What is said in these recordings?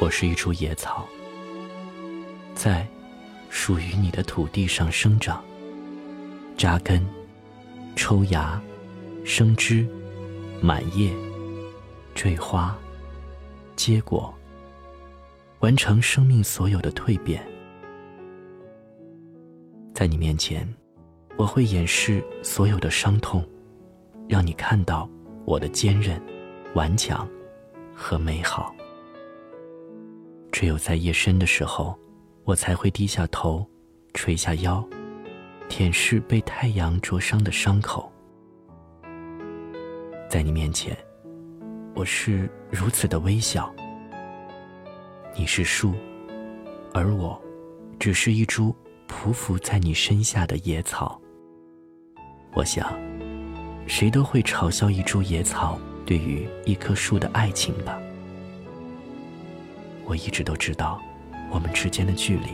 我是一株野草，在属于你的土地上生长、扎根、抽芽、生枝、满叶、坠花、结果，完成生命所有的蜕变。在你面前，我会掩饰所有的伤痛，让你看到我的坚韧、顽强和美好。只有在夜深的时候，我才会低下头，垂下腰，舔舐被太阳灼伤的伤口。在你面前，我是如此的微小。你是树，而我，只是一株匍匐在你身下的野草。我想，谁都会嘲笑一株野草对于一棵树的爱情吧。我一直都知道我们之间的距离，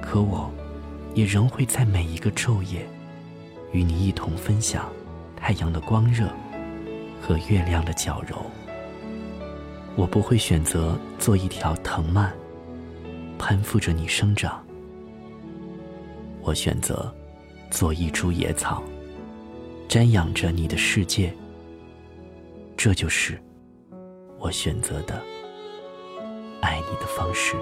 可我，也仍会在每一个昼夜，与你一同分享太阳的光热和月亮的皎柔。我不会选择做一条藤蔓，攀附着你生长。我选择做一株野草，瞻仰着你的世界。这就是我选择的。爱你的方式。